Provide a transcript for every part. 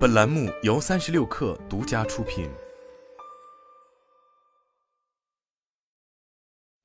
本栏目由三十六氪独家出品。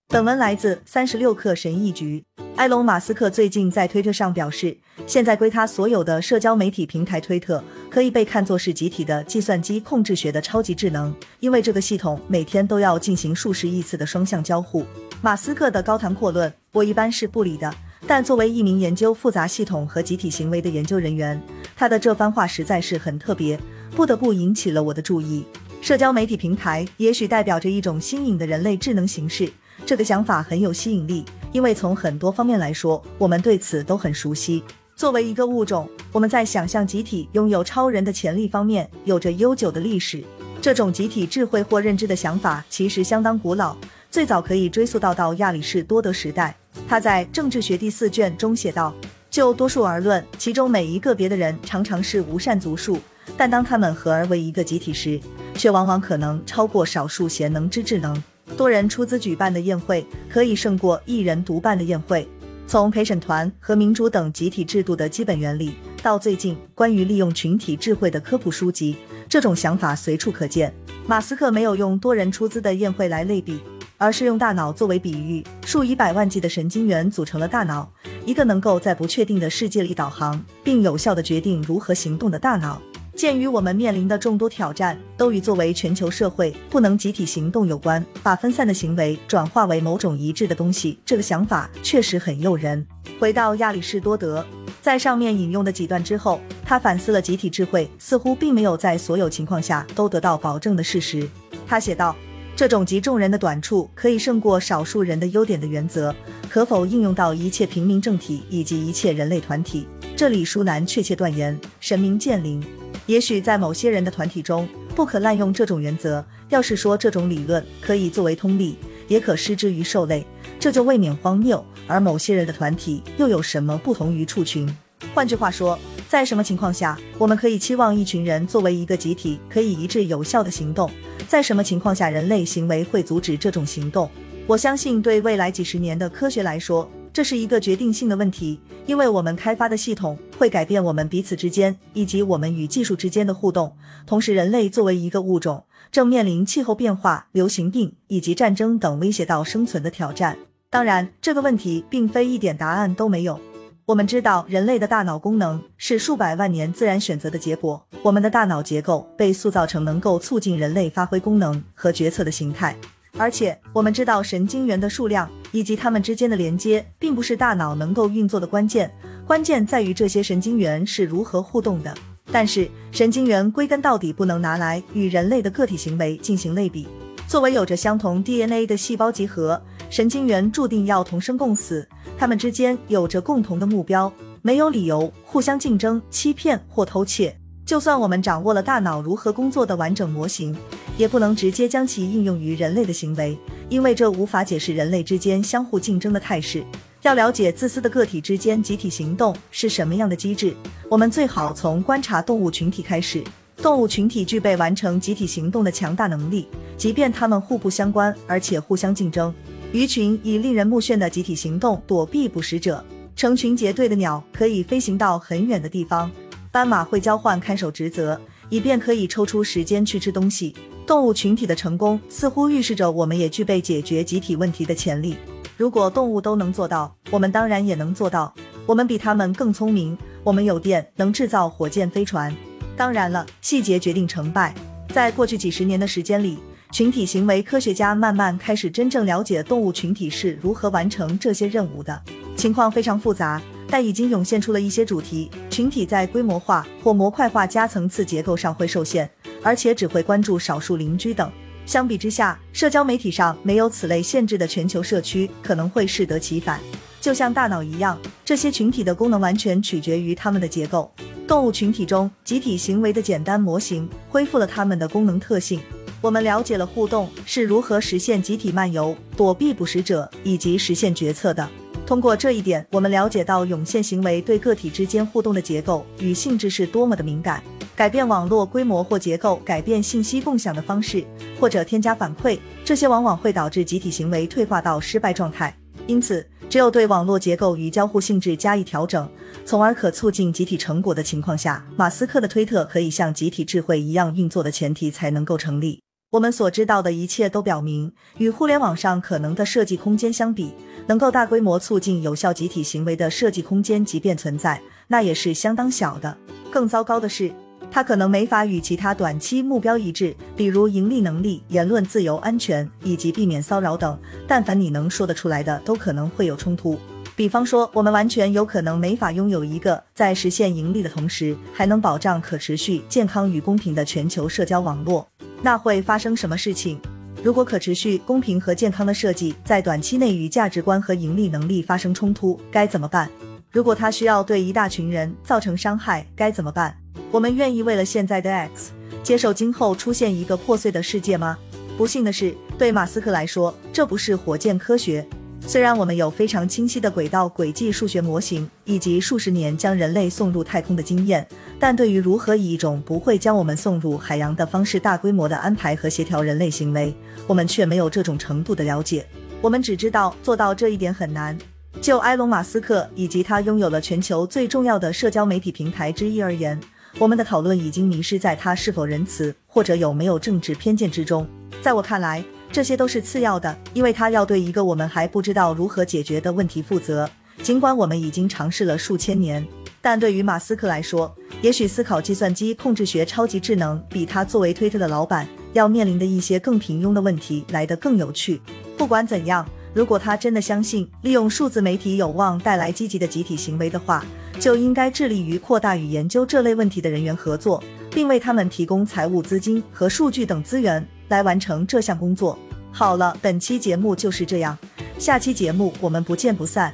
本文来自三十六氪神译局。埃隆·马斯克最近在推特上表示，现在归他所有的社交媒体平台推特可以被看作是集体的计算机控制学的超级智能，因为这个系统每天都要进行数十亿次的双向交互。马斯克的高谈阔论，我一般是不理的。但作为一名研究复杂系统和集体行为的研究人员，他的这番话实在是很特别，不得不引起了我的注意。社交媒体平台也许代表着一种新颖的人类智能形式，这个想法很有吸引力，因为从很多方面来说，我们对此都很熟悉。作为一个物种，我们在想象集体拥有超人的潜力方面有着悠久的历史。这种集体智慧或认知的想法其实相当古老，最早可以追溯到到亚里士多德时代。他在《政治学》第四卷中写道：“就多数而论，其中每一个别的人常常是无善足数，但当他们合而为一个集体时，却往往可能超过少数贤能之智能。多人出资举办的宴会，可以胜过一人独办的宴会。从陪审团和民主等集体制度的基本原理，到最近关于利用群体智慧的科普书籍，这种想法随处可见。马斯克没有用多人出资的宴会来类比。”而是用大脑作为比喻，数以百万计的神经元组成了大脑，一个能够在不确定的世界里导航，并有效地决定如何行动的大脑。鉴于我们面临的众多挑战都与作为全球社会不能集体行动有关，把分散的行为转化为某种一致的东西，这个想法确实很诱人。回到亚里士多德，在上面引用的几段之后，他反思了集体智慧似乎并没有在所有情况下都得到保证的事实。他写道。这种集众人的短处可以胜过少数人的优点的原则，可否应用到一切平民政体以及一切人类团体？这里舒难确切断言，神明见灵。也许在某些人的团体中不可滥用这种原则。要是说这种理论可以作为通例，也可施之于兽类，这就未免荒谬。而某些人的团体又有什么不同于畜群？换句话说，在什么情况下我们可以期望一群人作为一个集体可以一致有效的行动？在什么情况下，人类行为会阻止这种行动？我相信，对未来几十年的科学来说，这是一个决定性的问题，因为我们开发的系统会改变我们彼此之间以及我们与技术之间的互动。同时，人类作为一个物种，正面临气候变化、流行病以及战争等威胁到生存的挑战。当然，这个问题并非一点答案都没有。我们知道，人类的大脑功能是数百万年自然选择的结果。我们的大脑结构被塑造成能够促进人类发挥功能和决策的形态。而且，我们知道神经元的数量以及它们之间的连接，并不是大脑能够运作的关键。关键在于这些神经元是如何互动的。但是，神经元归根到底不能拿来与人类的个体行为进行类比。作为有着相同 DNA 的细胞集合，神经元注定要同生共死。他们之间有着共同的目标，没有理由互相竞争、欺骗或偷窃。就算我们掌握了大脑如何工作的完整模型，也不能直接将其应用于人类的行为，因为这无法解释人类之间相互竞争的态势。要了解自私的个体之间集体行动是什么样的机制，我们最好从观察动物群体开始。动物群体具备完成集体行动的强大能力，即便它们互不相关，而且互相竞争。鱼群以令人目眩的集体行动躲避捕食者，成群结队的鸟可以飞行到很远的地方，斑马会交换看守职责，以便可以抽出时间去吃东西。动物群体的成功似乎预示着我们也具备解决集体问题的潜力。如果动物都能做到，我们当然也能做到。我们比他们更聪明，我们有电，能制造火箭飞船。当然了，细节决定成败。在过去几十年的时间里。群体行为科学家慢慢开始真正了解动物群体是如何完成这些任务的。情况非常复杂，但已经涌现出了一些主题。群体在规模化或模块化加层次结构上会受限，而且只会关注少数邻居等。相比之下，社交媒体上没有此类限制的全球社区可能会适得其反。就像大脑一样，这些群体的功能完全取决于它们的结构。动物群体中集体行为的简单模型恢复了它们的功能特性。我们了解了互动是如何实现集体漫游、躲避捕食者以及实现决策的。通过这一点，我们了解到涌现行为对个体之间互动的结构与性质是多么的敏感。改变网络规模或结构，改变信息共享的方式，或者添加反馈，这些往往会导致集体行为退化到失败状态。因此，只有对网络结构与交互性质加以调整，从而可促进集体成果的情况下，马斯克的推特可以像集体智慧一样运作的前提才能够成立。我们所知道的一切都表明，与互联网上可能的设计空间相比，能够大规模促进有效集体行为的设计空间，即便存在，那也是相当小的。更糟糕的是。它可能没法与其他短期目标一致，比如盈利能力、言论自由、安全以及避免骚扰等。但凡你能说得出来的，都可能会有冲突。比方说，我们完全有可能没法拥有一个在实现盈利的同时，还能保障可持续、健康与公平的全球社交网络。那会发生什么事情？如果可持续、公平和健康的设计在短期内与价值观和盈利能力发生冲突，该怎么办？如果它需要对一大群人造成伤害，该怎么办？我们愿意为了现在的 X 接受今后出现一个破碎的世界吗？不幸的是，对马斯克来说，这不是火箭科学。虽然我们有非常清晰的轨道轨迹数学模型，以及数十年将人类送入太空的经验，但对于如何以一种不会将我们送入海洋的方式大规模的安排和协调人类行为，我们却没有这种程度的了解。我们只知道做到这一点很难。就埃隆·马斯克以及他拥有了全球最重要的社交媒体平台之一而言。我们的讨论已经迷失在他是否仁慈或者有没有政治偏见之中。在我看来，这些都是次要的，因为他要对一个我们还不知道如何解决的问题负责。尽管我们已经尝试了数千年，但对于马斯克来说，也许思考计算机控制学超级智能比他作为推特的老板要面临的一些更平庸的问题来得更有趣。不管怎样。如果他真的相信利用数字媒体有望带来积极的集体行为的话，就应该致力于扩大与研究这类问题的人员合作，并为他们提供财务资金和数据等资源来完成这项工作。好了，本期节目就是这样，下期节目我们不见不散。